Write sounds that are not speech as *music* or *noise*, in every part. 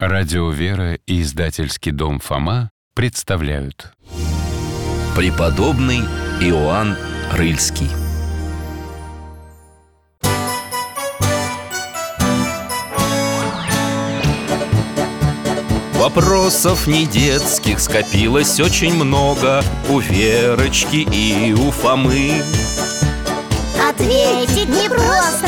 Радио «Вера» и издательский дом «Фома» представляют. Преподобный Иоанн Рыльский. Вопросов не детских скопилось очень много У Верочки и у Фомы. Ответить непросто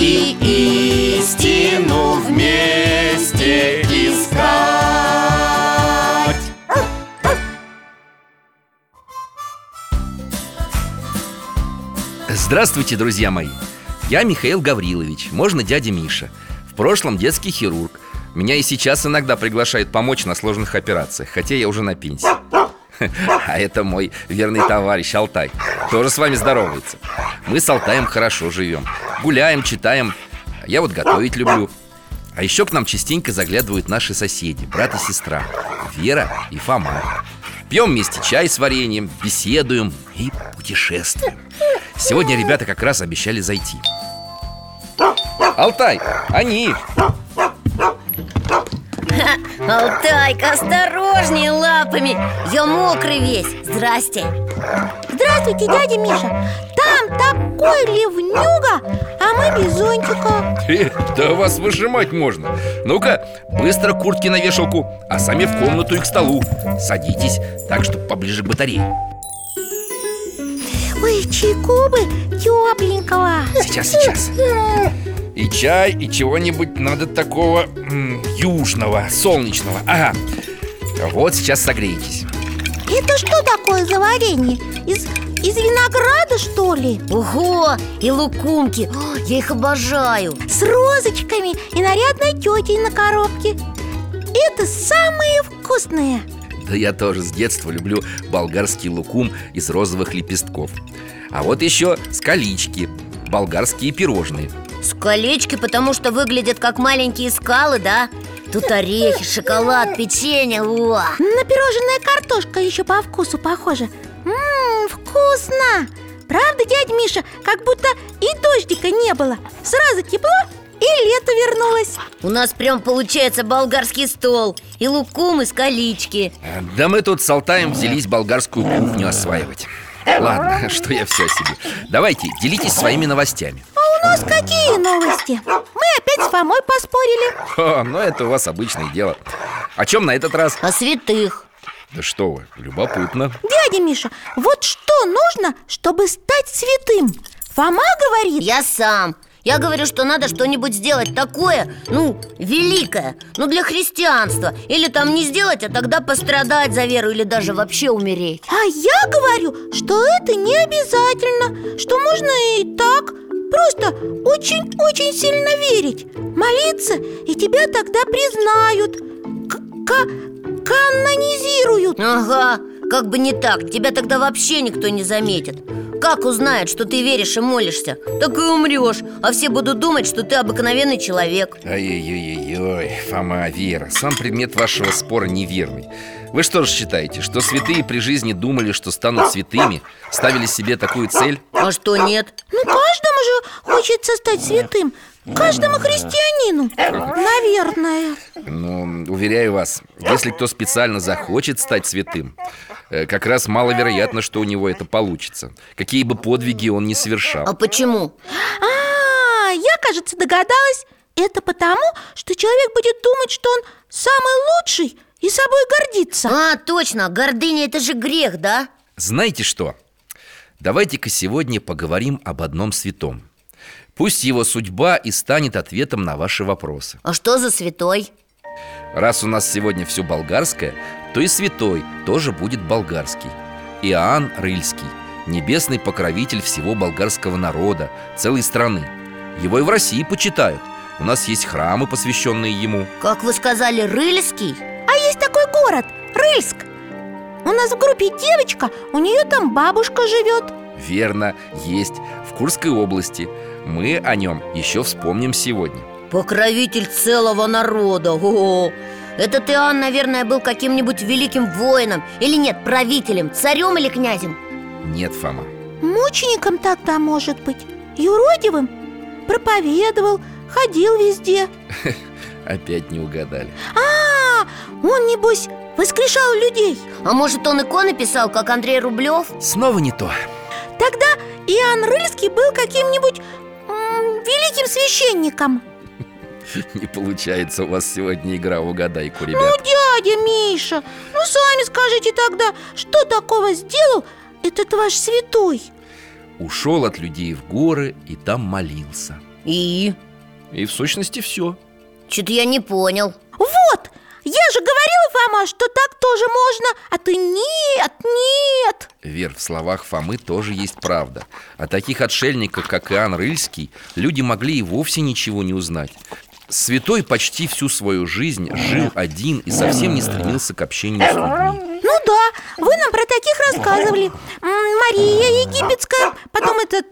И истину вместе искать. Здравствуйте, друзья мои! Я Михаил Гаврилович, можно дядя Миша. В прошлом детский хирург. Меня и сейчас иногда приглашают помочь на сложных операциях Хотя я уже на пенсии А это мой верный товарищ Алтай Тоже с вами здоровается. Мы с Алтаем хорошо живем Гуляем, читаем. Я вот готовить люблю. А еще к нам частенько заглядывают наши соседи Брат и сестра Вера и Фома. Пьем вместе чай с вареньем, беседуем и путешествуем. Сегодня ребята как раз обещали зайти. Алтай, они! Алтайка, осторожнее лапами. Я мокрый весь. Здрасте. Здравствуйте, дядя Миша. Там такой ливнюга, а мы без зонтика. Да вас выжимать можно. Ну-ка, быстро куртки на вешалку А сами в комнату и к столу. Садитесь, так, чтобы поближе к батарее. Ой, чайку бы тепленького Сейчас, сейчас И чай, и чего-нибудь надо такого м, южного, солнечного. Ага. Вот сейчас согреетесь. Это что такое за варенье? Из, из винограда, что ли? Ого, и лукумки О, Я их обожаю. С розочками и нарядной тетей на коробке. Это самые вкусные. Да я тоже с детства люблю болгарский лукум из розовых лепестков. А вот еще скалички, болгарские пирожные колечки, потому что выглядят как маленькие скалы, да? Тут орехи, шоколад, печенье О! На пирожная картошка еще по вкусу похожа. Ммм, вкусно! Правда, дядя Миша, как будто и дождика не было. Сразу тепло и лето вернулось. У нас прям получается болгарский стол И лукум, и скалички Да мы тут с Алтаем взялись болгарскую кухню осваивать. Ладно, *laughs* что я все о себе Давайте, делитесь своими новостями у нас какие новости? Мы опять с Фомой поспорили. О, ну это у вас обычное дело. О чем на этот раз? О святых. Да что вы, любопытно. Дядя Миша, вот что нужно, чтобы стать святым? Фома говорит. Я сам. Я говорю, что надо что-нибудь сделать такое, ну, великое Ну, для христианства. Или там не сделать, а тогда пострадать за веру Или даже вообще умереть. А я говорю, что это не обязательно Что можно и так Просто очень-очень сильно верить Молиться, и тебя тогда признают К- Канонизируют. Ага, как бы не так Тебя тогда вообще никто не заметит. Как узнает, что ты веришь и молишься Так и умрешь А все будут думать, что ты обыкновенный человек. Ой-ой-ой, Фома, Вера, сам предмет вашего спора неверный Вы что же считаете, что святые при жизни думали, что станут святыми? Ставили себе такую цель? А что нет? Ну, каждому же хочется стать святым Каждому христианину Наверное Ну, уверяю вас, если кто специально захочет стать святым э, Как раз маловероятно, что у него это получится Какие бы подвиги он ни совершал А почему? А, я, кажется, догадалась Это потому, что человек будет думать, что он самый лучший и собой гордится А, точно, гордыня это же грех, да? Знаете что? Давайте-ка сегодня поговорим об одном святом Пусть его судьба и станет ответом на ваши вопросы А что за святой? Раз у нас сегодня все болгарское, то и святой тоже будет болгарский Иоанн Рыльский Небесный покровитель всего болгарского народа, целой страны Его и в России почитают У нас есть храмы, посвященные ему Как вы сказали, Рыльский? А есть город, Рыльск. У нас в группе девочка, у нее там бабушка живет. Верно, есть. В Курской области. Мы о нем еще вспомним сегодня. Покровитель целого народа. О, Этот Иоанн, наверное, был каким-нибудь великим воином. Или нет, правителем, царем или князем? Нет, Фома. Мучеником тогда, может быть? Юродивым Проповедовал, ходил везде *laughs* Опять не угадали. А, он, небось, воскрешал людей. А может, он иконы писал, как Андрей Рублев? Снова не то. Тогда Иоанн Рыльский был каким-нибудь м, великим священником. Не получается у вас сегодня игра в угадайку, Ну, ребят. дядя Миша, ну сами скажите тогда, что такого сделал этот ваш святой? Ушел от людей в горы и там молился. И? И в сущности все Что-то я не понял. Вот, я же говорила, Фома, что так тоже можно А ты нет, нет! Вер, в словах Фомы тоже есть правда. О таких отшельниках, как Иоанн Рыльский Люди могли и вовсе ничего не узнать Святой почти всю свою жизнь жил один и совсем не стремился к общению с людьми. Ну да, вы нам про таких рассказывали. Мария Египетская, потом этот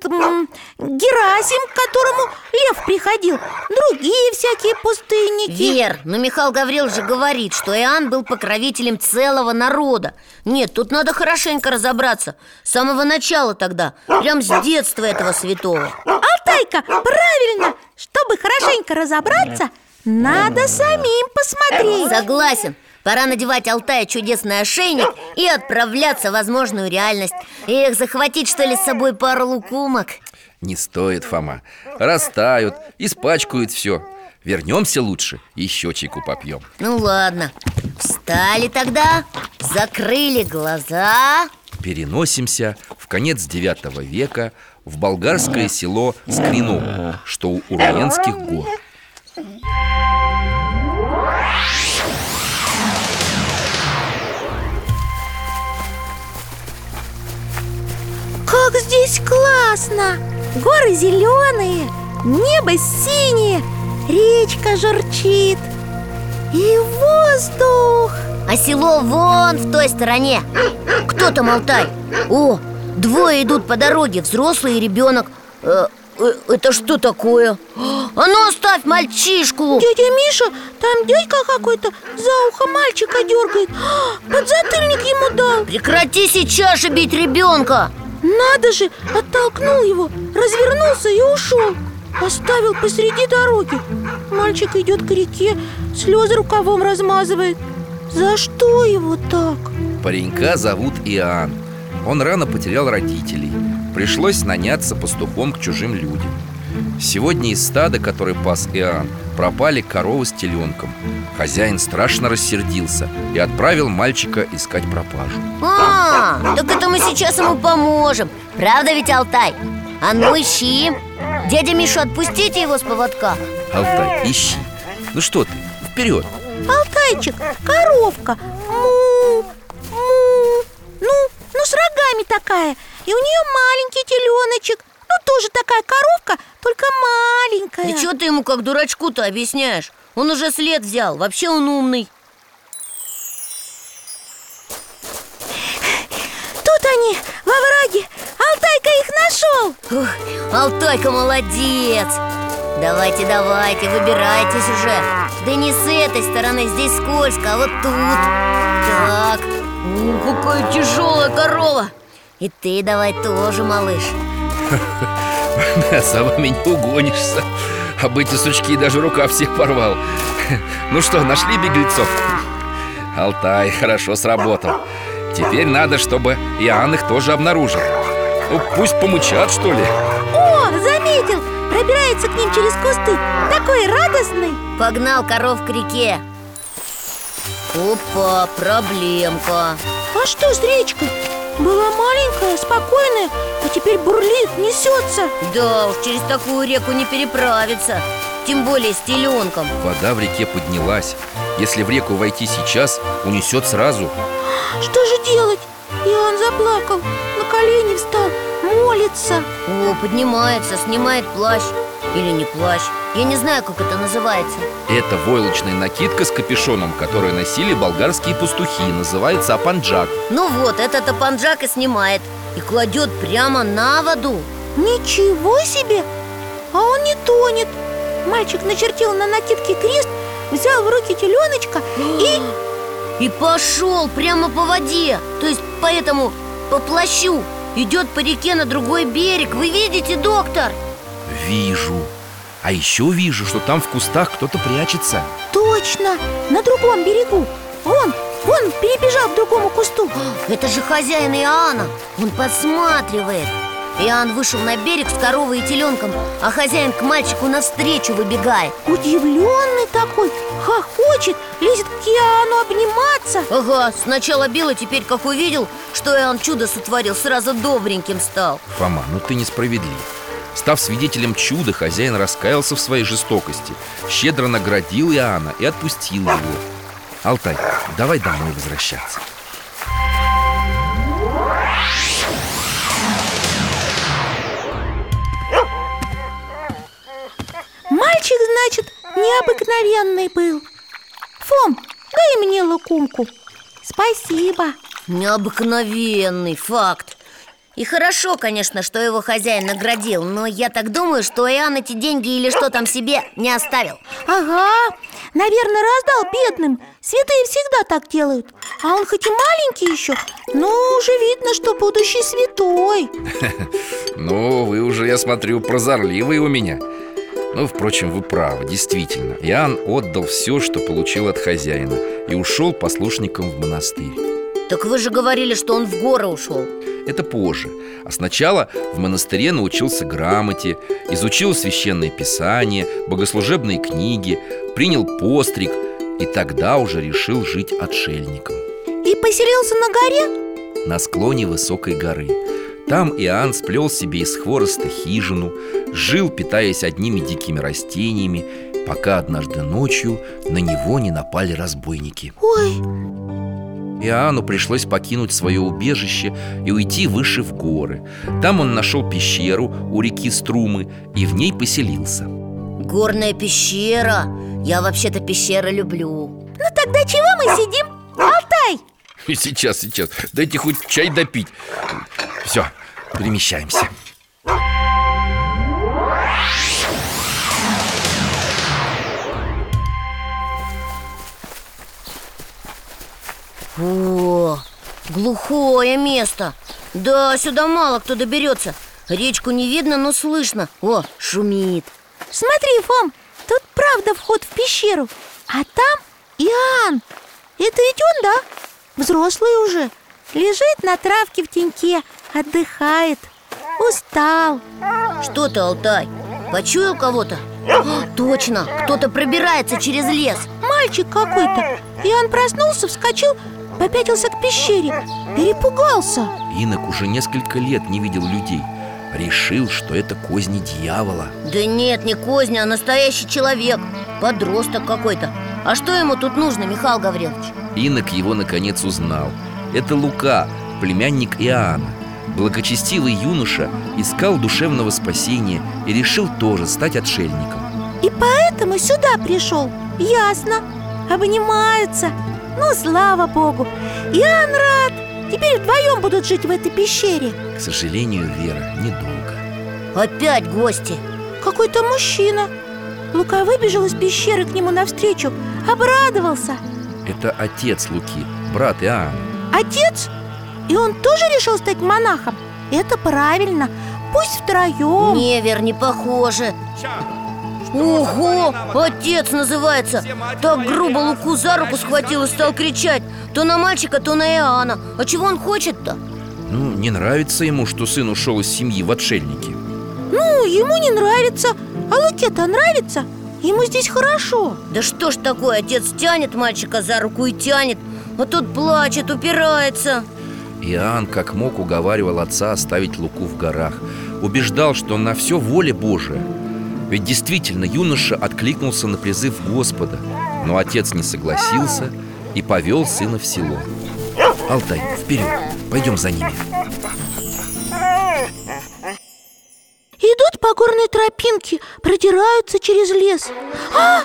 Герасим, к которому лев приходил. Другие всякие пустынники. Вер, но Михаил Гаврил же говорит, что Иоанн был покровителем целого народа. Нет, тут надо хорошенько разобраться. С самого начала тогда, прям с детства этого святого. Алтайка, правильно! Чтобы хорошенько разобраться, надо самим посмотреть. Согласен. Пора надевать Алтая чудесный ошейник и отправляться в возможную реальность. Эх, захватить что ли с собой пару лукумок? Не стоит, Фома. Растают, испачкают все Вернемся лучше, еще чайку попьем Ну ладно, встали тогда, закрыли глаза. Переносимся в конец IX века в болгарское село Скриново, что у Урменских гор Как здесь классно! Горы зеленые, небо синее, речка журчит И воздух А село вон в той стороне Кто там Алтай? О, двое идут по дороге, взрослый и ребенок. Э, э, Это что такое? А ну оставь мальчишку! Дядя Миша, там дядька какой-то за ухо мальчика дергает. А, Подзатыльник ему дал. Прекрати сейчас же бить ребенка! Надо же, оттолкнул его, развернулся и ушел. Оставил посреди дороги. Мальчик идет к реке, слезы рукавом размазывает. За что его так? Паренька зовут Иоанн Он рано потерял родителей. Пришлось наняться пастухом к чужим людям. Сегодня из стада, который пас Иоанн, пропали коровы с теленком. Хозяин страшно рассердился и отправил мальчика искать пропажу. А, так это мы сейчас ему поможем. Правда ведь, Алтай? А ну ищи. Дядя Миша, отпустите его с поводка. Алтай, ищи. Ну что ты, вперед. Алтайчик, коровка. Му, му. Ну, с рогами такая И у нее маленький теленочек. Ну тоже такая коровка, только маленькая. И что ты ему как дурачку-то объясняешь? Он уже след взял, вообще он умный. Тут они, во враге. Алтайка их нашел Ух, Алтайка молодец. Давайте, давайте, выбирайтесь уже. Да не с этой стороны, здесь скользко, а вот тут. Так, Ух, какая тяжелая корова. И ты давай тоже, малыш. *laughs* За вами не угонишься. Об эти сучки даже рука всех порвал. *laughs* Ну что, нашли беглецов? Алтай, хорошо сработал. Теперь надо, чтобы Иоанн их тоже обнаружил. Ну, пусть помычат, что ли. О, заметил, пробирается к ним через кусты. Такой радостный. Погнал коров к реке Опа, проблемка. А что с речкой? Была маленькая, спокойная, а теперь бурлит, несется. Да уж, через такую реку не переправиться Тем более с теленком. Вода в реке поднялась. Если в реку войти сейчас, унесет сразу. Что же делать? Иоанн заплакал, на колени встал, молится. О, поднимается, снимает плащ Или не плащ. Я не знаю, как это называется. Это войлочная накидка с капюшоном, которую носили болгарские пастухи. Называется апанджак Ну вот, этот апанджак и снимает. И кладет прямо на воду. Ничего себе! А он не тонет. Мальчик начертил на накидке крест Взял в руки теленочка *gasps* и... И пошел прямо по воде. То есть по этому, по плащу Идет по реке на другой берег. Вы видите, доктор? Вижу. А еще вижу, что там в кустах кто-то прячется. Точно! На другом берегу! Вон, вон, перебежал к другому кусту! Это же хозяин Иоанна! Он подсматривает! Иоанн вышел на берег с коровой и теленком А хозяин к мальчику навстречу выбегает. Удивленный такой, хохочет, лезет к Иоанну обниматься! Ага, сначала бил, а теперь, как увидел, что Иоанн чудо сотворил, сразу добреньким стал. Фома, ну ты несправедлив Став свидетелем чуда, хозяин раскаялся в своей жестокости Щедро наградил Иоанна и отпустил его. Алтай, давай домой возвращаться. Мальчик, значит, необыкновенный был. Фом, дай мне лукумку Спасибо. Необыкновенный факт И хорошо, конечно, что его хозяин наградил Но я так думаю, что Иоанн эти деньги или что там себе не оставил. Ага, наверное, раздал бедным. Святые всегда так делают. А он хоть и маленький еще Но уже видно, что будущий святой. *laughs* Ну, вы уже, я смотрю, прозорливые у меня. Ну, впрочем, вы правы, действительно. Иоанн отдал все, что получил от хозяина И ушел послушником в монастырь Так вы же говорили, что он в горы ушел. Это позже. А сначала в монастыре научился грамоте Изучил священное писание, богослужебные книги Принял постриг И тогда уже решил жить отшельником. И поселился на горе? на склоне высокой горы. Там Иоанн сплел себе из хвороста хижину Жил, питаясь одними дикими растениями Пока однажды ночью на него не напали разбойники. Ой, Иоанну пришлось покинуть свое убежище и уйти выше в горы. Там он нашел пещеру у реки Струмы и в ней поселился. Горная пещера. Я вообще-то пещеры люблю. Ну тогда чего мы сидим? Алтай, Сейчас, сейчас, дайте хоть чай допить. Все, перемещаемся О, глухое место. Да, сюда мало кто доберется. Речку не видно, но слышно. О, шумит. Смотри, Фом, тут правда вход в пещеру А там Иоанн. Это ведь он, да? Взрослый уже. Лежит на травке в теньке, отдыхает. Устал. Что ты, Алтай? Почуял кого-то? А, точно, кто-то пробирается через лес. Мальчик какой-то. Иоанн проснулся, вскочил, попятился к пещере Перепугался. Инок уже несколько лет не видел людей. Решил, что это козни дьявола. Да нет, не козня, а настоящий человек. Подросток какой-то. А что ему тут нужно, Михаил Гаврилович? Инок его наконец узнал. Это Лука, племянник Иоанна. Благочестивый юноша искал душевного спасения И решил тоже стать отшельником. И поэтому сюда пришел. Ясно. Обнимаются Ну, слава богу. Иоанн рад. Теперь вдвоем будут жить в этой пещере. К сожалению, Вера, недолго. Опять гости. Какой-то мужчина? Лука выбежал из пещеры к нему навстречу Обрадовался. Это отец Луки, брат Иоанна Отец? И он тоже решил стать монахом? Это правильно. Пусть втроем Не, Вер, не похоже Ого, отец называется. Так грубо Луку за руку схватил и стал кричать. То на мальчика, то на Иоанна. А чего он хочет-то? Ну, не нравится ему, что сын ушел из семьи в отшельники. Ну, ему не нравится. А Луке-то нравится. Ему здесь хорошо. Да что ж такое, отец тянет мальчика за руку и тянет. А тот плачет, упирается. Иоанн как мог уговаривал отца оставить Луку в горах. Убеждал, что на все воля Божия Ведь действительно юноша откликнулся на призыв Господа Но отец не согласился и повел сына в село Алтай, вперед, пойдем за ними Идут по горной тропинке, продираются через лес А,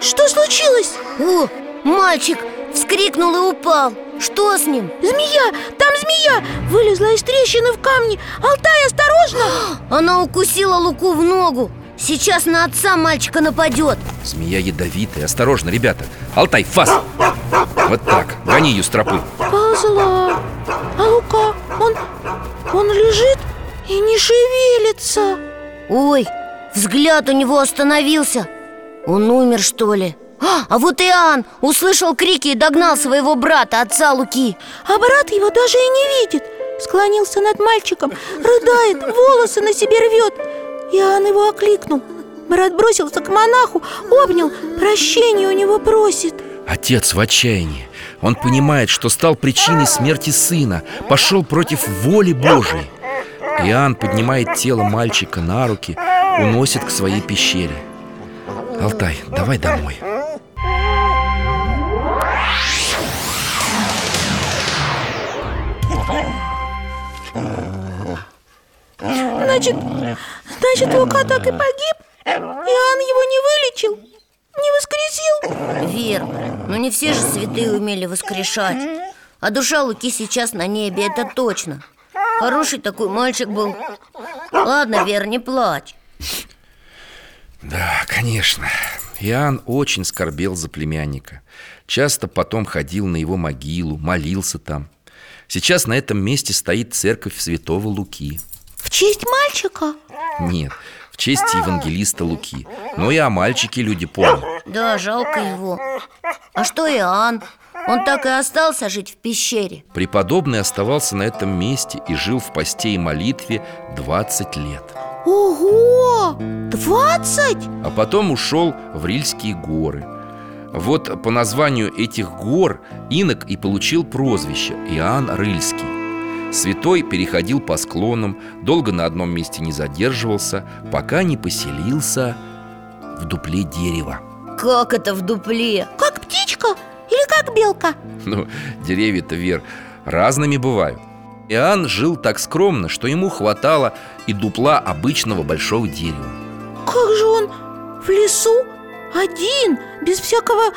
что случилось? О, мальчик вскрикнул и упал Что с ним? Змея, там змея Вылезла из трещины в камне Алтай, осторожно! *gasps* Она укусила Луку в ногу Сейчас на отца мальчика нападет. Змея ядовитая, осторожно, ребята. Алтай, фас! Вот так, гони ее с тропы. Ползла А Лука, он, он лежит и не шевелится. Ой, взгляд у него остановился. Он умер, что ли? А, а вот Иоанн услышал крики и догнал своего брата, отца Луки. А брат его даже и не видит. Склонился над мальчиком, рыдает, волосы на себе рвет Иоанн его окликнул. Брат бросился к монаху, обнял, прощения у него просит. Отец в отчаянии. Он понимает, что стал причиной смерти сына Пошел против воли Божией. Иоанн поднимает тело мальчика на руки Уносит к своей пещере. Алтай, давай домой. Значит, значит, Лука так и погиб? Иоанн его не вылечил? Не воскресил? Верно, но не все же святые умели воскрешать. А душа Луки сейчас на небе, это точно. Хороший такой мальчик был. Ладно, Вер, не плачь. Да, конечно. Иоанн очень скорбел за племянника. Часто потом ходил на его могилу, молился там. Сейчас на этом месте стоит церковь святого Луки честь мальчика? Нет, в честь евангелиста Луки Но и о мальчике люди помнят Да, жалко его А что Иоанн? Он так и остался жить в пещере Преподобный оставался на этом месте и жил в посте и молитве 20 лет Ого! Двадцать? А потом ушел в Рильские горы Вот по названию этих гор инок и получил прозвище Иоанн Рыльский Святой переходил по склонам, долго на одном месте не задерживался, пока не поселился в дупле дерева. Как это в дупле? Как птичка или как белка? Ну, деревья-то, Вер, разными бывают. Иоанн жил так скромно, что ему хватало и дупла обычного большого дерева. Как же он в лесу один, без всякого...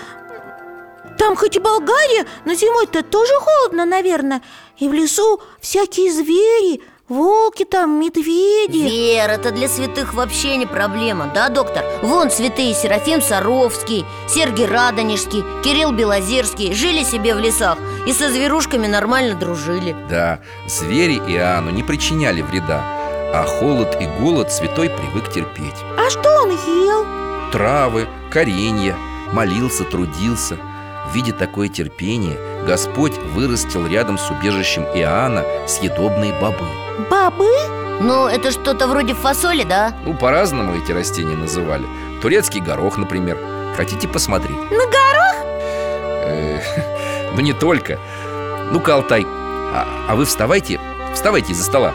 Там хоть и Болгария, но зимой-то тоже холодно, наверное И в лесу всякие звери, волки там, медведи. Вер, это для святых вообще не проблема, да, доктор? Вон святые Серафим Саровский, Сергий Радонежский, Кирилл Белозерский Жили себе в лесах и со зверушками нормально дружили. Да, звери Иоанну не причиняли вреда А холод и голод святой привык терпеть. А что он ел? Травы, коренья, молился, трудился. Видя такое терпение, Господь вырастил рядом с убежищем Иоанна съедобные бобы Бобы? Ну, это что-то вроде фасоли, да? Ну, по-разному эти растения называли Турецкий горох, например Хотите посмотреть? На горох? Э, *laughs* Ну, не только Ну-ка, Алтай, а, а вы вставайте, вставайте из-за стола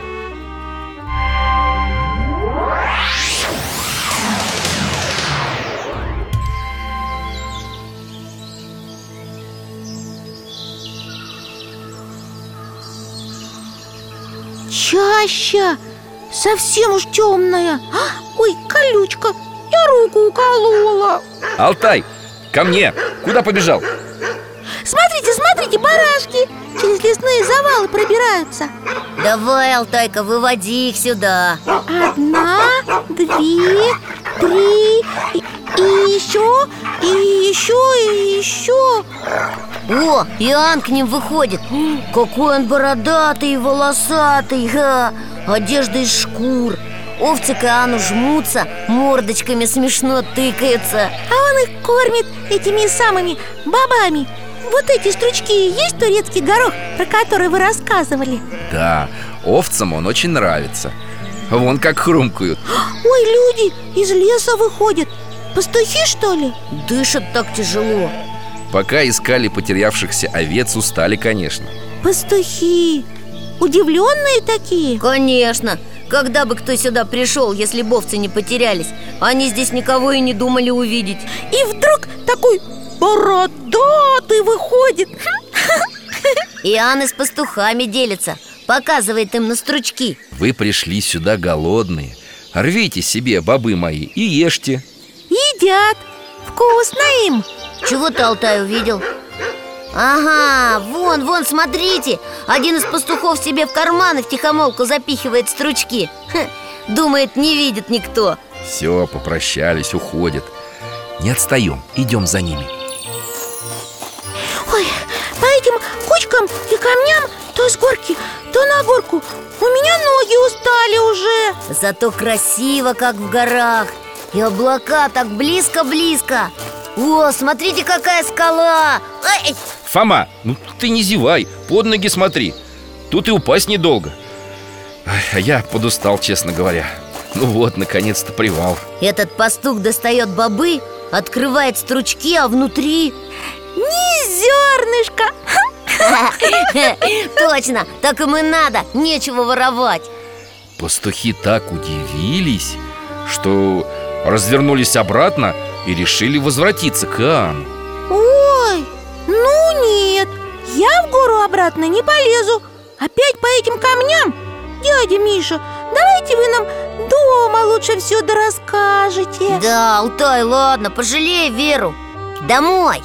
Чаща Совсем уж темная. А, Ой, колючка Я руку уколола. Алтай, ко мне! Куда побежал? Смотрите, смотрите, барашки. Через лесные завалы пробираются. Давай, Алтайка, выводи их сюда. Одна, две, три И, и еще, и еще, и еще О, Иоанн к ним выходит. Какой он бородатый и волосатый ха. Одежда из шкур. Овцы к Иоанну жмутся, мордочками смешно тыкаются. А он их кормит этими самыми бобами. Вот эти стручки и есть турецкий горох, про который вы рассказывали? Да, овцам он очень нравится. Вон как хрумкают. Ой, люди из леса выходят. Пастухи, что ли? Дышат так тяжело Пока искали потерявшихся овец, устали, конечно. Пастухи! Удивленные такие? Конечно, когда бы кто сюда пришел, если бы овцы не потерялись? Они здесь никого и не думали увидеть. И вдруг такой бородатый выходит. Иоанн с пастухами делится Показывает им на стручки. Вы пришли сюда голодные. Рвите себе, бобы мои, и ешьте. Едят. Вкусно им Чего ты, Алтай, увидел? Ага, вон, вон, смотрите. Один из пастухов себе в карманы в тихомолку запихивает стручки. Хе, Думает, не видит никто. Все, попрощались, уходят. Не отстаем, идем за ними. Ой, по этим кучкам и камням То с горки, то на горку У меня ноги устали уже. Зато красиво, как в горах. И облака так близко-близко О, смотрите, какая скала! Ай, Фома, ну ты не зевай, под ноги смотри. Тут и упасть недолго. А я подустал, честно говоря. Ну вот, наконец-то привал. Этот пастух достает бобы Открывает стручки, а внутри Не зернышко. *laughs* Точно, так им и надо, нечего воровать. Пастухи так удивились, что развернулись обратно и решили возвратиться к Иоанну. Ой, ну нет Я в гору обратно не полезу. Опять по этим камням? Дядя Миша, давайте вы нам дома лучше все дорасскажете. Да, Алтай, ладно, пожалей Веру. Домой.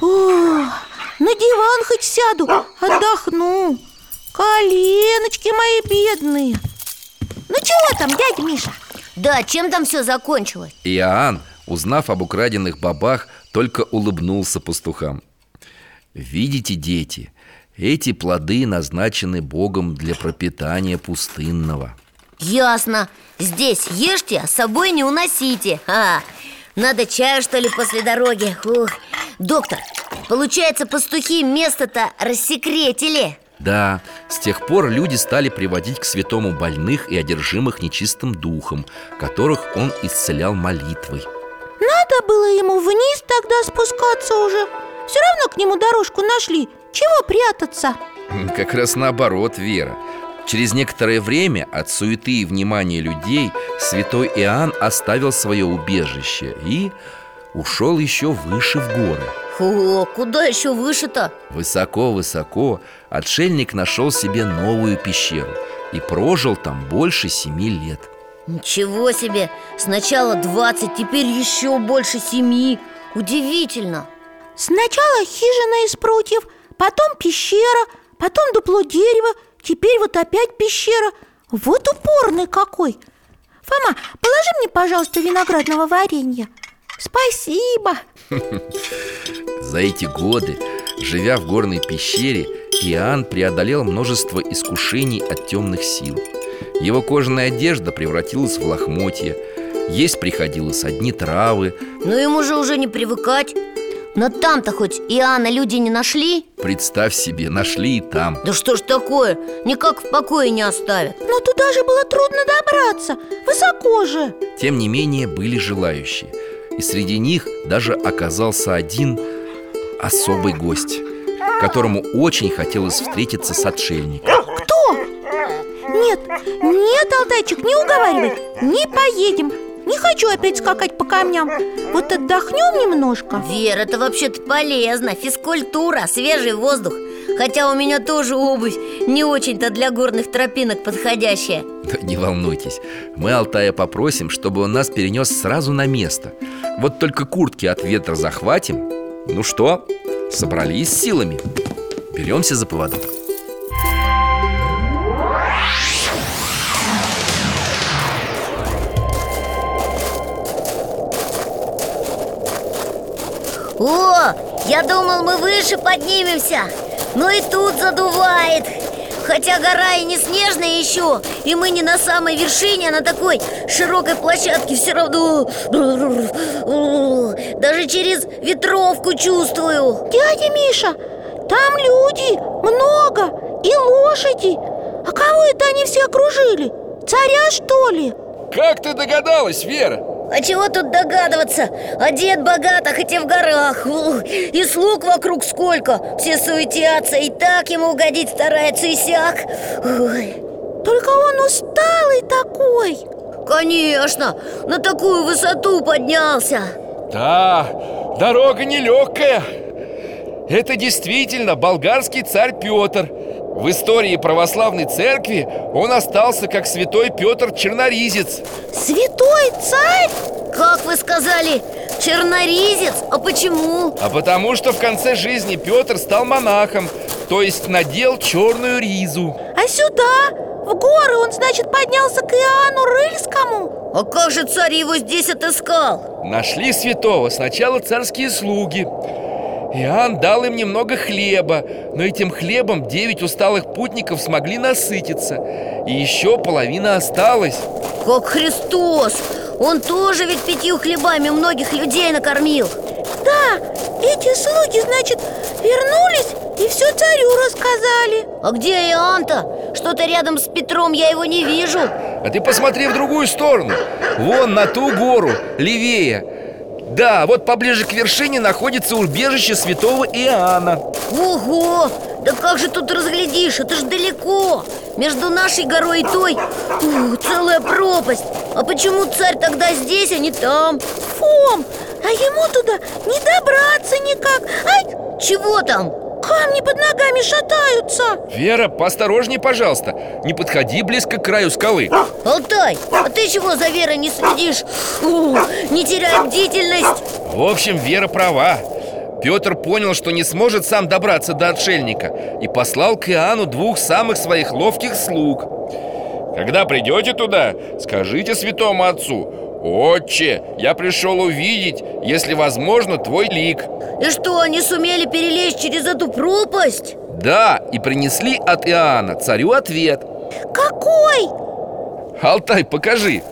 О, на диван хоть сяду, отдохну. Коленочки мои бедные. Ну чего там, дядя Миша? Да, чем там все закончилось? Иоанн, узнав об украденных бобах, только улыбнулся пастухам. Видите, дети, эти плоды назначены Богом для пропитания пустынного Ясно. Здесь ешьте, а с собой не уносите. А, Надо чаю, что ли, после дороги? Ух. Доктор, получается, пастухи место-то рассекретили. Да, с тех пор люди стали приводить к святому больных и одержимых нечистым духом, которых он исцелял молитвой. Надо было ему вниз тогда спускаться уже. Все равно к нему дорожку нашли. Чего прятаться? Как раз наоборот, Вера Через некоторое время от суеты и внимания людей святой Иоанн оставил свое убежище и ушел еще выше в горы О, куда еще выше-то? Высоко-высоко отшельник нашел себе новую пещеру и прожил там больше семи лет Ничего себе! Сначала 20, теперь еще больше семи Удивительно Сначала хижина из прутьев, потом пещера, потом дупло дерева, теперь вот опять пещера. Вот упорный какой. Фома, положи мне, пожалуйста, виноградного варенья. Спасибо. *laughs* За эти годы, живя в горной пещере, Иоанн преодолел множество искушений от темных сил Его кожаная одежда превратилась в лохмотья Есть приходилось одни травы Но ему же уже не привыкать Но там-то хоть Иоанна люди не нашли? Представь себе, нашли и там Да что ж такое? Никак в покое не оставят Но туда же было трудно добраться. Высоко же. Тем не менее, были желающие И среди них даже оказался один особый гость Которому очень хотелось встретиться с отшельником Кто? Нет, нет, Алтайчик, не уговаривай Не поедем Не хочу опять скакать по камням. Вот отдохнем немножко. Вера, это вообще-то полезно. Физкультура, свежий воздух. Хотя у меня тоже обувь не очень-то для горных тропинок подходящая. Да Не волнуйтесь, мы Алтая попросим, чтобы он нас перенес сразу на место. Вот только куртки от ветра захватим. Ну что, собрались с силами? Беремся за поводок О, я думал, мы выше поднимемся Но и тут задувает Хотя гора и не снежная еще И мы не на самой вершине, а на такой широкой площадке Все равно Даже через ветровку чувствую Дядя Миша, там люди, много И лошади А кого это они все окружили? Царя, что ли? Как ты догадалась, Вера? А чего тут догадываться? Одет богато, хоть и в горах. Ух, И слуг вокруг сколько. Все суетятся И так ему угодить стараются и сяк. Ой. Только он усталый такой. Конечно, на такую высоту поднялся. Да, Дорога нелегкая. Это действительно болгарский царь Петр В истории православной церкви он остался как святой Петр Черноризец Святой царь? Как вы сказали, черноризец? А почему? А потому что в конце жизни Петр стал монахом То есть надел черную ризу А сюда? В горы он, значит, поднялся к Иоанну Рыльскому? А как же царь его здесь отыскал? Нашли святого сначала царские слуги Иоанн дал им немного хлеба Но этим хлебом девять усталых путников смогли насытиться. И еще половина осталась. Как Христос! Он тоже ведь пятью хлебами многих людей накормил. Да, эти слуги, значит, вернулись и все царю рассказали. А где Иоанн-то? Что-то рядом с Петром я его не вижу. А ты посмотри в другую сторону. Вон на ту гору, левее Да, вот поближе к вершине находится убежище святого Иоанна Ого! Да как же тут разглядишь? Это ж далеко Между нашей горой и той ух, целая пропасть А почему царь тогда здесь, а не там? Фом, а ему туда не добраться никак Ай, Чего там? Камни под ногами шатаются. Вера, поосторожней, пожалуйста. Не подходи близко к краю скалы. Алтай, а ты чего за Верой не следишь? Ух, не теряй бдительность. В общем, Вера права. Петр понял, что не сможет сам добраться до отшельника И послал к Иоанну двух самых своих ловких слуг. Когда придете туда, скажите святому отцу Отче, я пришел увидеть, если возможно, твой лик И что, они сумели перелезть через эту пропасть? Да, и принесли от Иоанна царю ответ. Какой? Алтай, покажи.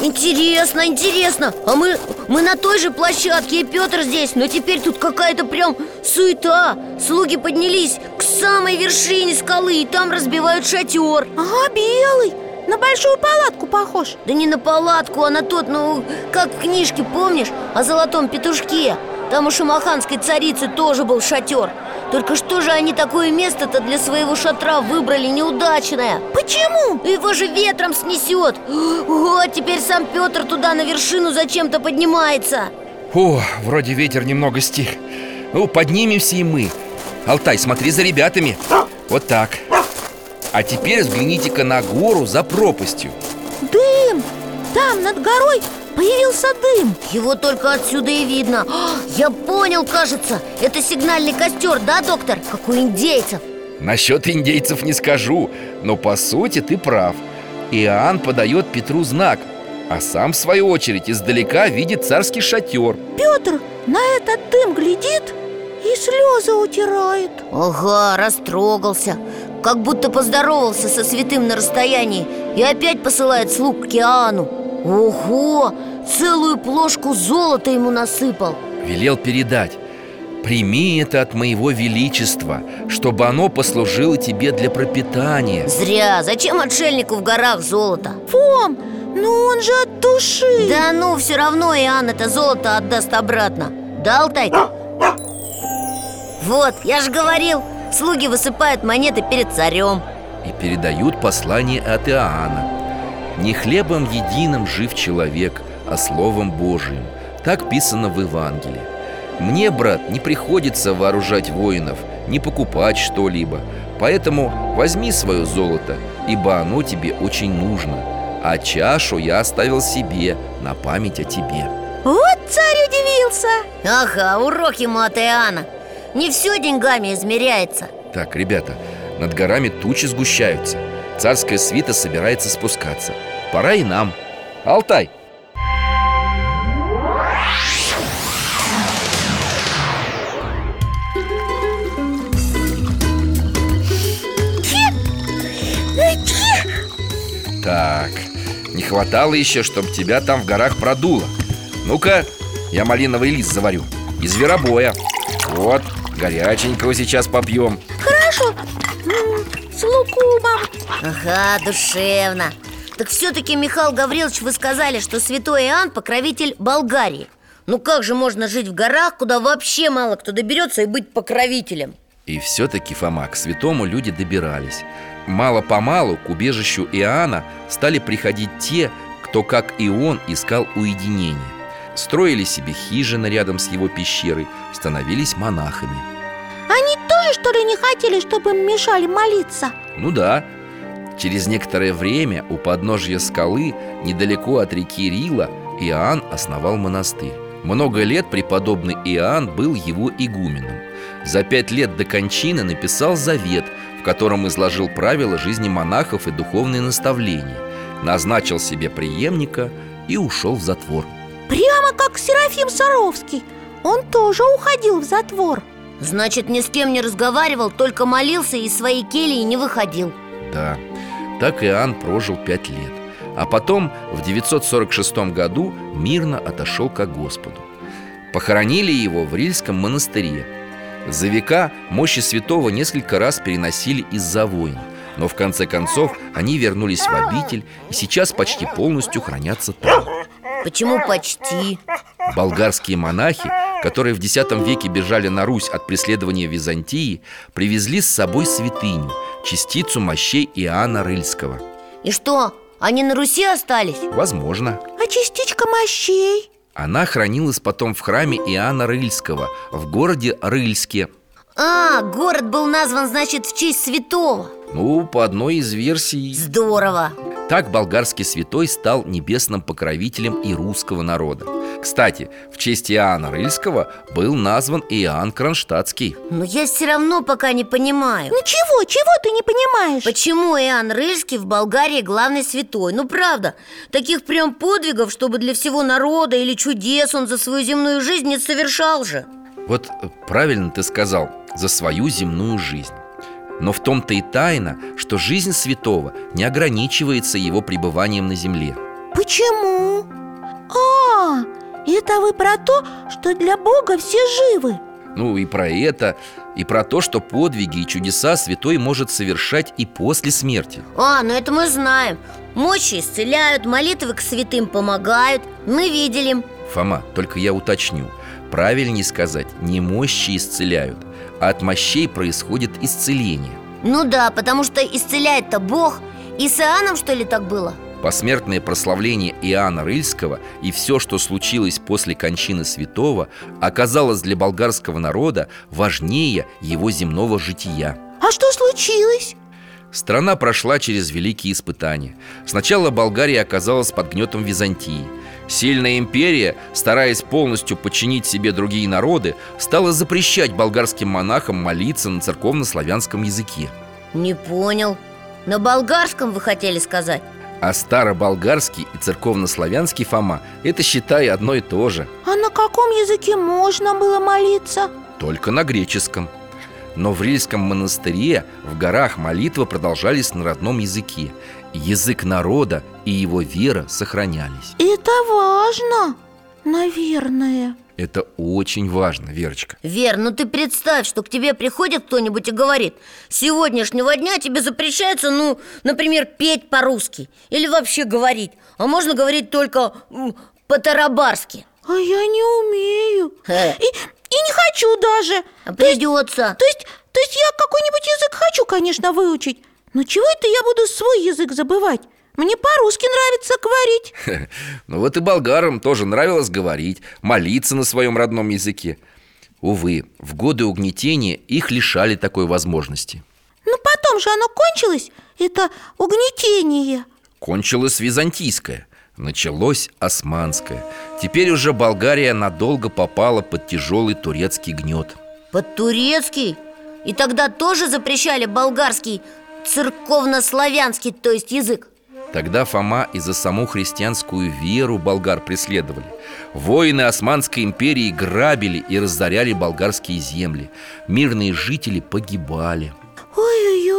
Интересно, интересно. А мы, мы на той же площадке, и Петр здесь. Но теперь тут какая-то прям суета. Слуги поднялись к самой вершине скалы И там разбивают шатер. Ага, белый, на большую палатку похож. Да не на палатку, а на тот, ну, как в книжке, помнишь? О золотом петушке? Там у шамаханской царицы тоже был шатер. Только что же они такое место-то для своего шатра выбрали неудачное? Почему? Его же ветром снесет. Вот, теперь сам Петр туда на вершину зачем-то поднимается. О, вроде ветер немного стих. Ну, поднимемся и мы. Алтай, смотри за ребятами. Вот так А теперь взгляните-ка на гору за пропастью. Дым! Там, над горой, появился дым. Его только отсюда и видно. А, Я понял, кажется. Это сигнальный костер, да, доктор? Как у индейцев. Насчет индейцев не скажу Но по сути ты прав. Иоанн подает Петру знак А сам, в свою очередь, издалека видит царский шатер. Петр на этот дым глядит и слезы утирает. Ага, растрогался Как будто поздоровался со святым на расстоянии И опять посылает слуг к Иоанну. Ого, целую плошку золота ему насыпал. Велел передать. Прими это от моего величества Чтобы оно послужило тебе для пропитания Зря, зачем отшельнику в горах золото? Фом, ну он же от души. Да ну, все равно Иоанн это золото отдаст обратно. Да, Алтайка? *laughs* Вот, я же говорил, слуги высыпают монеты перед царем. И передают послание от Иоанна. Не хлебом единым жив человек, а словом Божиим Так писано в Евангелии. Мне, брат, не приходится вооружать воинов Не покупать что-либо. Поэтому возьми свое золото Ибо оно тебе очень нужно. А чашу я оставил себе на память о тебе Вот царь удивился. Ага, урок ему от Иоанна Не все деньгами измеряется. Так, ребята, над горами тучи сгущаются. Царская свита собирается спускаться. Пора и нам. Алтай, Так, не хватало еще, чтобы тебя там в горах продуло. Ну-ка, я малиновый лист заварю. Из зверобоя. Вот, горяченького сейчас попьем. Хорошо, с лукумом. Ага, душевно. Так все-таки, Михаил Гаврилович, вы сказали, что святой Иоанн покровитель Болгарии. Ну как же можно жить в горах, куда вообще мало кто доберется и быть покровителем? И все-таки, Фома, к святому люди добирались. Мало-помалу к убежищу Иоанна стали приходить те, кто, как и он, искал уединения строили себе хижины рядом с его пещерой, становились монахами. Они тоже, что ли, не хотели, чтобы им мешали молиться? Ну да. Через некоторое время у подножья скалы, недалеко от реки Рила, Иоанн основал монастырь. Много лет преподобный Иоанн был его игуменом. За пять лет до кончины написал завет, в котором изложил правила жизни монахов и духовные наставления, назначил себе преемника и ушел в затвор. Прямо как Серафим Саровский. Он тоже уходил в затвор. Значит, ни с кем не разговаривал, только молился и из своей кельи не выходил. Да, так Иоанн прожил пять лет. А потом в 946 году мирно отошел ко Господу. Похоронили его в Рильском монастыре. За века мощи святого несколько раз переносили из-за войн. Но в конце концов они вернулись в обитель и сейчас почти полностью хранятся там. Почему почти? Болгарские монахи, которые в X веке бежали на Русь от преследования Византии, привезли с собой святыню, частицу мощей Иоанна Рыльского. И что, они на Руси остались? Возможно. А частичка мощей? Она хранилась потом в храме Иоанна Рыльского в городе Рыльске. А, город был назван, значит, в честь святого Ну, по одной из версий Здорово Так болгарский святой стал небесным покровителем и русского народа. Кстати, в честь Иоанна Рыльского был назван Иоанн Кронштадтский. Но я все равно пока не понимаю. Ничего, чего ты не понимаешь? Почему Иоанн Рыльский в Болгарии главный святой? Ну правда, таких прям подвигов, чтобы для всего народа или чудес он за свою земную жизнь не совершал же. Вот правильно ты сказал, за свою земную жизнь но в том-то и тайна, что жизнь святого не ограничивается его пребыванием на земле. Почему? А, это вы про то, что для Бога все живы. Ну и про это, и про то, что подвиги и чудеса святой может совершать и после смерти. А, ну это мы знаем. Мощи исцеляют, молитвы к святым помогают. Мы видели. Фома, только я уточню. Правильнее сказать, не мощи исцеляют, а от мощей происходит исцеление Ну да, потому что исцеляет-то Бог И с Иоанном, что ли, так было? Посмертное прославление Иоанна Рыльского и все, что случилось после кончины святого, оказалось для болгарского народа важнее его земного жития. А что случилось? Страна прошла через великие испытания. Сначала Болгария оказалась под гнетом Византии. Сильная империя, стараясь полностью подчинить себе другие народы, стала запрещать болгарским монахам молиться на церковно-славянском языке. Не понял На болгарском вы хотели сказать? А староболгарский и церковно-славянский Фома – это, считай, одно и то же А на каком языке можно было молиться? Только на греческом Но в Рильском монастыре в горах молитвы продолжались на родном языке Язык народа и его вера сохранялись. Это важно, наверное. Это очень важно, Верочка. Вер, ну ты представь, что к тебе приходит кто-нибудь и говорит С сегодняшнего дня тебе запрещается, ну, например, петь по-русски Или вообще говорить А можно говорить только по-тарабарски А я не умею. Хе. и, и не хочу даже. А придется. То есть, то есть я какой-нибудь язык хочу, конечно, выучить. Но чего это я буду свой язык забывать? Мне по-русски нравится говорить. Ну вот и болгарам тоже нравилось говорить, молиться на своем родном языке. Увы, в годы угнетения их лишали такой возможности. Но потом же оно кончилось, это угнетение. Кончилось византийское, началось османское. Теперь уже Болгария надолго попала под тяжелый турецкий гнет. Под турецкий? И тогда тоже запрещали болгарский церковно-славянский, то есть язык? Тогда Фома и за саму христианскую веру болгар преследовали. Воины Османской империи грабили и разоряли болгарские земли. Мирные жители погибали. Ой-ой-ой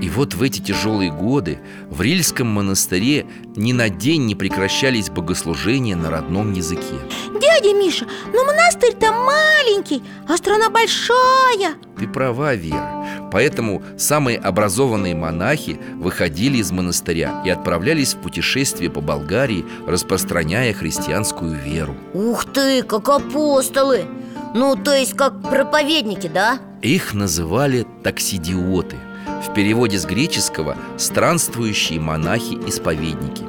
И вот в эти тяжелые годы в Рильском монастыре ни на день не прекращались богослужения на родном языке. Дядя Миша, ну монастырь-то маленький, а страна большая. Ты права, Вера. Поэтому самые образованные монахи выходили из монастыря и отправлялись в путешествие по Болгарии, распространяя христианскую веру. Ух ты, как апостолы! Ну, то есть как проповедники, да? Их называли таксидиоты В переводе с греческого «странствующие монахи-исповедники»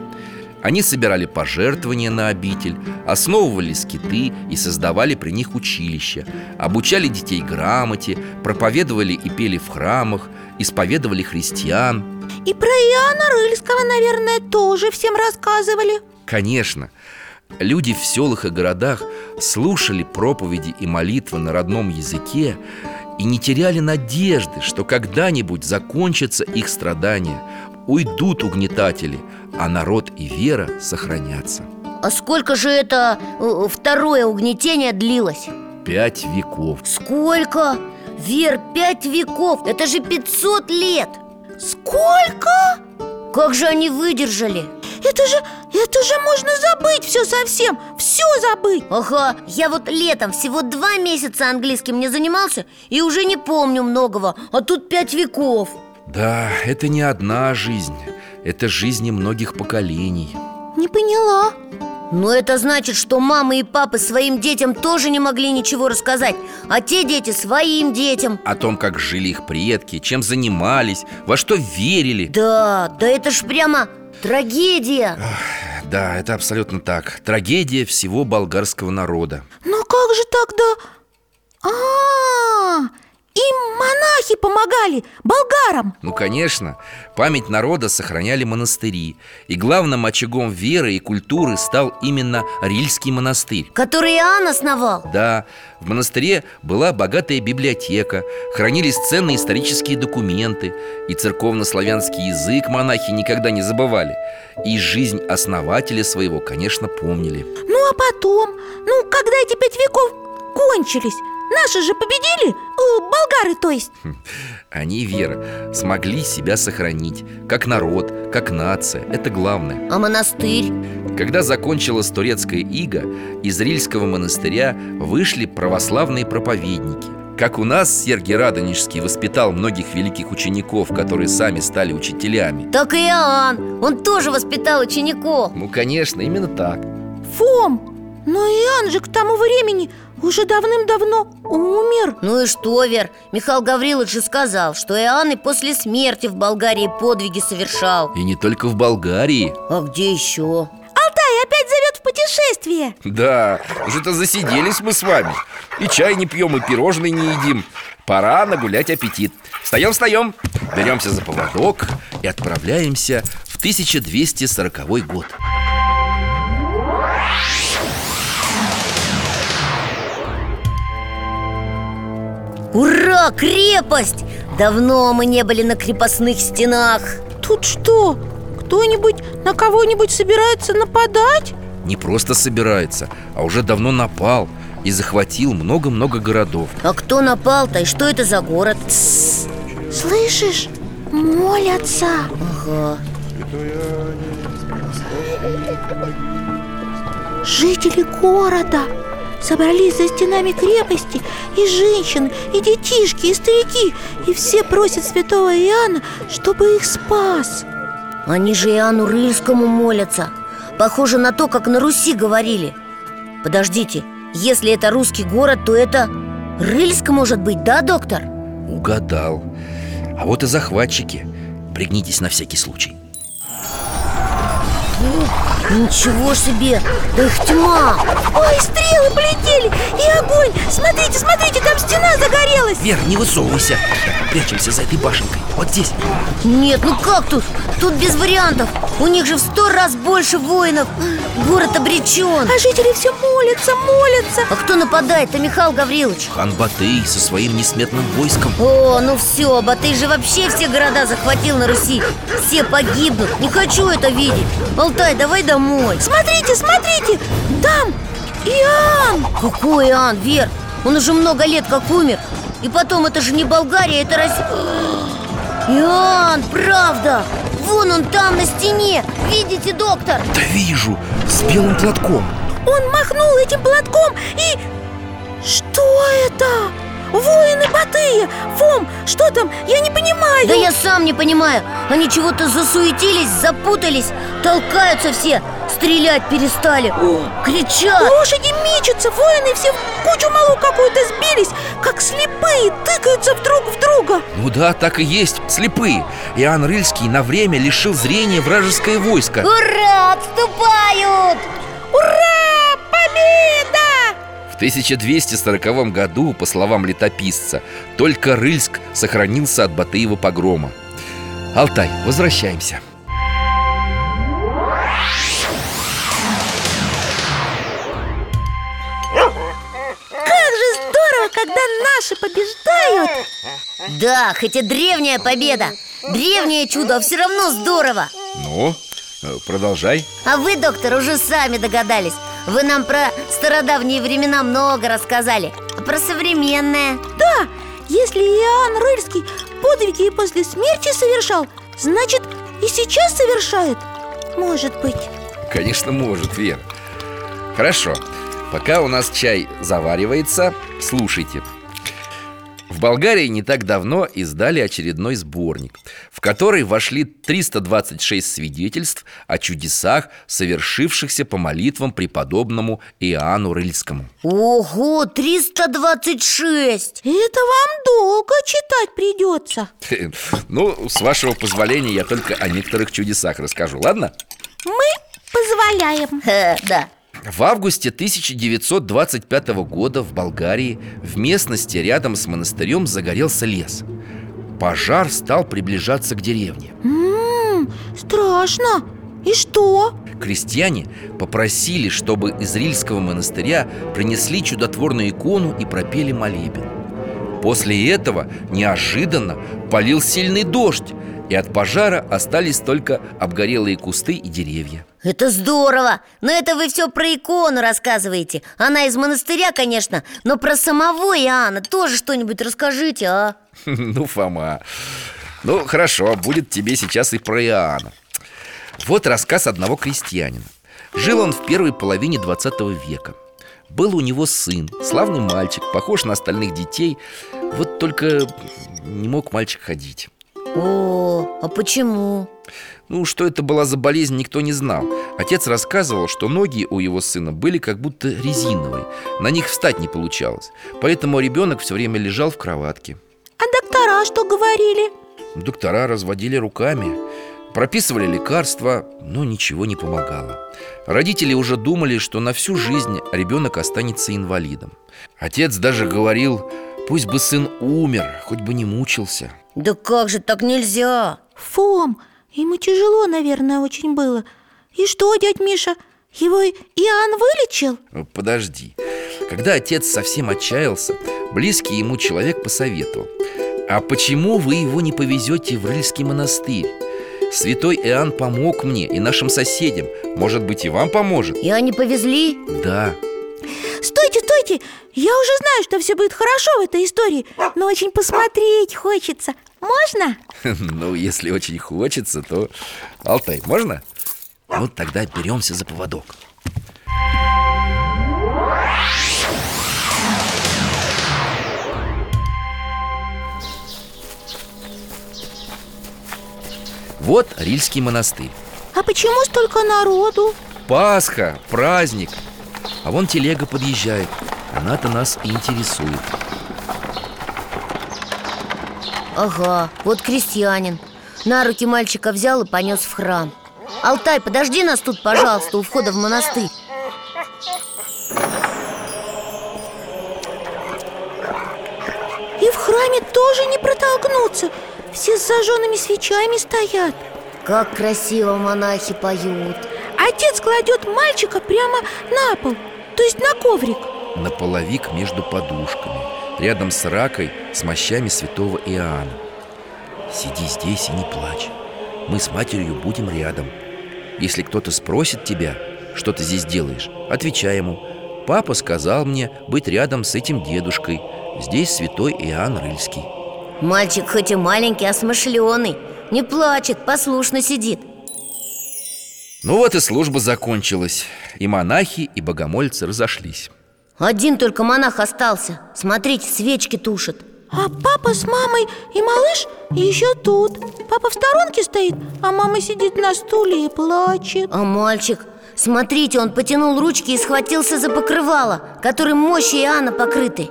Они собирали пожертвования на обитель, основывали скиты и создавали при них училища, обучали детей грамоте, проповедовали и пели в храмах, исповедовали христиан. И про Иоанна Рыльского, наверное, тоже всем рассказывали. Конечно, люди в селах и городах слушали проповеди и молитвы на родном языке и не теряли надежды, что когда-нибудь закончатся их страдания, уйдут угнетатели, а народ и вера сохранятся. А сколько же это э, второе угнетение длилось? Пять веков. Сколько? Вер, пять веков, это же 500 лет Сколько? Как же они выдержали? Это же, это же можно забыть все совсем Все забыть Ага, я вот летом всего два месяца английским не занимался И уже не помню многого, а тут пять веков Да, это не одна жизнь, это жизни многих поколений. Не поняла Но это значит, что мамы и папы своим детям тоже не могли ничего рассказать А те дети своим детям О том, как жили их предки, чем занимались, во что верили. Да, да это ж прямо трагедия Да, это абсолютно так. Трагедия всего болгарского народа. Но как же тогда? А, им монахи помогали, болгарам. Ну, конечно, память народа сохраняли монастыри. И главным очагом веры и культуры стал именно Рильский монастырь. Который Иоанн основал. Да, в монастыре была богатая библиотека Хранились ценные исторические документы И церковно-славянский язык монахи никогда не забывали. И жизнь основателя своего, конечно, помнили. Ну а потом, ну когда эти пять веков кончились Наши же победили, э, болгары то есть Они, Вера, смогли себя сохранить Как народ, как нация, это главное А монастырь? Когда закончилась турецкая ига, из Рильского монастыря вышли православные проповедники. Как у нас Сергий Радонежский воспитал многих великих учеников, которые сами стали учителями. Так и Иоанн, он тоже воспитал учеников Ну, конечно, именно так. Фом, но Иоанн же к тому времени уже давным-давно умер Ну и что, Вер? Михаил Гаврилович же сказал, что Иоанн и после смерти в Болгарии подвиги совершал И не только в Болгарии. А где еще? Алтай опять зовет в путешествие Да, уже-то засиделись мы с вами. И чай не пьем, и пирожные не едим. Пора нагулять аппетит. Встаем, встаем, беремся за поводок и отправляемся в 1240 год. Ура, крепость! Давно мы не были на крепостных стенах Тут что, кто-нибудь на кого-нибудь собирается нападать? Не просто собирается, а уже давно напал и захватил много-много городов. А кто напал-то и что это за город? Слышишь? Молятся Ага Жители города собрались за стенами крепости И женщины, и детишки, и старики И все просят святого Иоанна, чтобы их спас Они же Иоанну Рыльскому молятся Похоже на то, как на Руси говорили Подождите, если это русский город, то это Рыльск может быть, да, доктор? Угадал. А вот и захватчики. Пригнитесь на всякий случай. Ничего себе, да их тьма Ой, стрелы полетели и огонь Смотрите, смотрите, там стена загорелась Вер, не высовывайся. Прячемся за этой башенкой. Вот здесь. Нет, ну как тут? Тут без вариантов У них же в сто раз больше воинов Город обречен А жители все молятся, молятся А кто нападает-то, Михаил Гаврилович? Хан Батый со своим несметным войском. О, ну все, Батый же вообще все города захватил на Руси Все погибнут, не хочу это видеть Алтай, давай домой Смотрите, смотрите, там Иоанн Какой Иоанн, Вер? Он уже много лет как умер И потом, это же не Болгария, это Россия *gasps* Иоанн, правда Вон он там на стене Видите, доктор? Да вижу, с белым платком. Он махнул этим платком и... Что это? Воины Батыя Фом, что там? Я не понимаю Да я сам не понимаю Они чего-то засуетились, запутались Толкаются все Стрелять перестали Кричат Лошади мечутся, воины все в кучу малу какую-то сбились Как слепые, тыкаются друг в друга Ну да, так и есть, слепые Иоанн Рыльский на время лишил зрения вражеское войско Ура, отступают! Ура! Победа! В 1240 году, по словам летописца, только Рыльск сохранился от Батыева погрома. Алтай, возвращаемся. Как же здорово, когда наши побеждают! Да, хоть и древняя победа Древнее чудо, а все равно здорово! Ну, э, продолжай. А вы, доктор, уже сами догадались Вы нам про стародавние времена много рассказали. А про современное. Да, если Иоанн Рыльский подвиги и после смерти совершал Значит, и сейчас совершает. Может быть. Конечно, может, Вера. Хорошо, пока у нас чай заваривается, слушайте Болгарии не так давно издали очередной сборник В который вошли 326 свидетельств о чудесах, совершившихся по молитвам преподобному Иоанну Рыльскому. Ого, 326 Это вам долго читать придется. *laughs* Ну, с вашего позволения я только о некоторых чудесах расскажу, ладно? Мы позволяем. Ха, Да В августе 1925 года в Болгарии в местности рядом с монастырем загорелся лес. Пожар стал приближаться к деревне. М-м, Страшно И что? Крестьяне попросили, чтобы из Рильского монастыря принесли чудотворную икону и пропели молебен. После этого неожиданно полил сильный дождь, и от пожара остались только обгорелые кусты и деревья. Это здорово! Но это вы все про икону рассказываете Она из монастыря, конечно Но про самого Иоанна тоже что-нибудь расскажите, а? *laughs* Ну, Фома Ну, хорошо, будет тебе сейчас и про Иоанна Вот рассказ одного крестьянина Жил он в первой половине 20 века Был у него сын, славный мальчик, похож на остальных детей Вот только не мог мальчик ходить О, а почему? Ну, что это была за болезнь, никто не знал. Отец рассказывал, что ноги у его сына были как будто резиновые. На них встать не получалось. Поэтому ребенок все время лежал в кроватке. А доктора что говорили? Доктора разводили руками Прописывали лекарства, но ничего не помогало. Родители уже думали, что на всю жизнь ребенок останется инвалидом. Отец даже говорил, пусть бы сын умер, хоть бы не мучился Да как же так нельзя? Фом, ему тяжело, наверное, очень было И что, дядь Миша, его Иоанн вылечил? Подожди Когда отец совсем отчаялся, близкий ему человек посоветовал А почему вы его не повезете в Рыльский монастырь? Святой Иоанн помог мне и нашим соседям Может быть, и вам поможет? И они повезли? Да, Стойте, стойте! Я уже знаю, что все будет хорошо в этой истории Но очень посмотреть хочется Можно? *laughs* Ну, если очень хочется, то... Алтай, можно? Ну, тогда беремся за поводок Вот Рильский монастырь А почему столько народу? Пасха, праздник А вон телега подъезжает Она-то нас и интересует Ага, вот крестьянин. На руки мальчика взял и понес в храм. Алтай, подожди нас тут, пожалуйста, у входа в монастырь. И в храме тоже не протолкнуться. Все с зажженными свечами стоят. Как красиво монахи поют. Отец кладет мальчика прямо на пол То есть на коврик. На половик между подушками Рядом с ракой с мощами святого Иоанна. Сиди здесь и не плачь. Мы с матерью будем рядом. Если кто-то спросит тебя, что ты здесь делаешь Отвечай ему. Папа сказал мне быть рядом с этим дедушкой. Здесь святой Иоанн Рыльский. Мальчик хоть и маленький, а смышленый. Не плачет, послушно сидит. Ну вот и служба закончилась И монахи, и богомольцы разошлись Один только монах остался. Смотрите, свечки тушит А папа с мамой и малыш еще тут. Папа в сторонке стоит, а мама сидит на стуле и плачет. А мальчик, смотрите, он потянул ручки и схватился за покрывало Которым мощи Иоанна покрыты.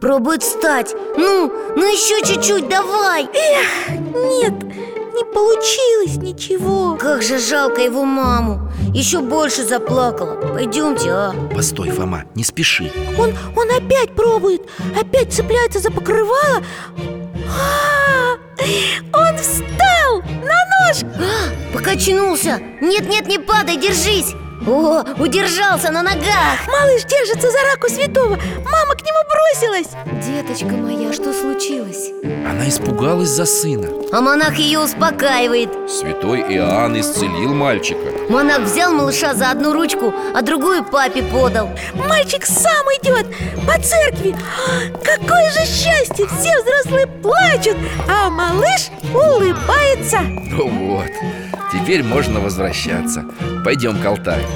Пробует встать. Ну, ну еще чуть-чуть, давай. Нет, не получилось ничего. Как же жалко его маму. Еще больше заплакала. Пойдемте, а. Постой, Фома, не спеши. Он, он опять пробует, опять цепляется за покрывало. А, Он встал на нож. Покачнулся. Нет-нет, не падай, держись О, удержался на ногах. Малыш держится за раку святого. Мама к нему бросилась. Деточка моя, что случилось? Она испугалась за сына. А монах ее успокаивает. Святой Иоанн исцелил мальчика. Монах взял малыша за одну ручку, а другую папе подал. Мальчик сам идет по церкви. А, Какое же счастье! Все взрослые плачут, а малыш улыбается. Ну вот, теперь можно возвращаться Пойдем к алтарю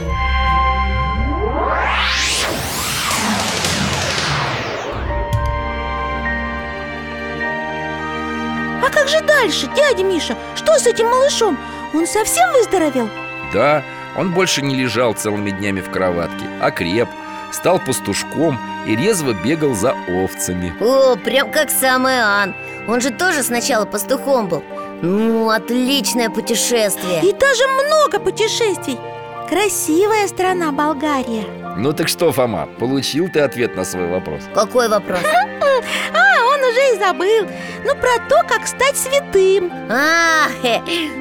А как же дальше, дядя Миша? Что с этим малышом? Он совсем выздоровел? Да, он больше не лежал целыми днями в кроватке, а креп Стал пастушком и резво бегал за овцами О, прям как сам Иоанн Он же тоже сначала пастухом был Ну, отличное путешествие. И даже много путешествий. Красивая страна Болгария. Ну так что, Фома, получил ты ответ на свой вопрос? Какой вопрос? *laughs* А, он уже и забыл. Ну, про то, как стать святым. А,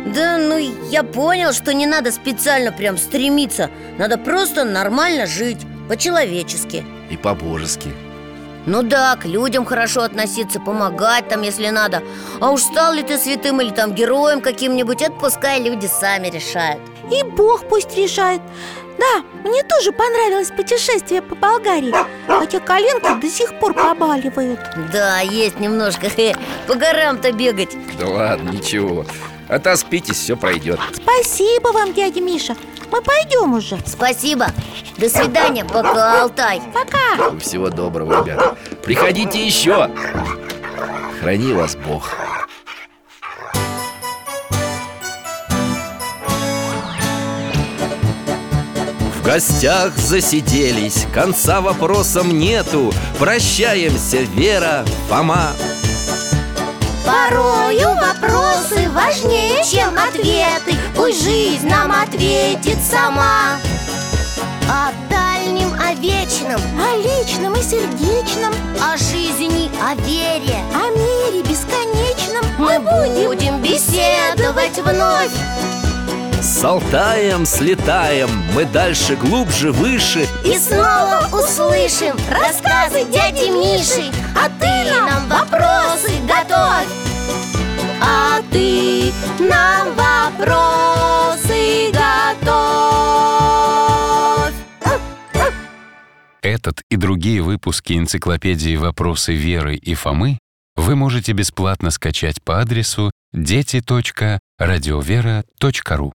да ну я понял, что не надо специально прям стремиться. Надо просто нормально жить, по-человечески. И по-божески Ну да, к людям хорошо относиться, помогать там, если надо. А уж стал ли ты святым или там героем каким-нибудь Это пускай люди сами решают. И Бог пусть решает. Да, мне тоже понравилось путешествие по Болгарии. Хотя коленки до сих пор побаливают. Да, есть немножко, *laughs* хе, по горам-то бегать. Да ладно, ничего. Отоспитесь, все пройдет Спасибо вам, дядя Миша Мы пойдем уже. Спасибо, до свидания, пока, Алтай. Пока. Всего доброго, ребята. Приходите еще. Храни вас Бог. В гостях засиделись, конца вопросам нету. Прощаемся, Вера, Фома Порою вопросы важнее, чем ответы. Пусть жизнь нам ответит сама. О дальнем, о вечном, О личном и сердечном. О жизни, о вере О мире бесконечном. Мы будем беседовать вновь. С Алтаем слетаем, мы дальше, глубже, выше И снова услышим рассказы дяди Миши. А ты нам вопросы готовь. А ты нам вопросы готовь. Этот и другие выпуски энциклопедии «Вопросы Веры и Фомы» вы можете бесплатно скачать по адресу дети.радиовера.ру.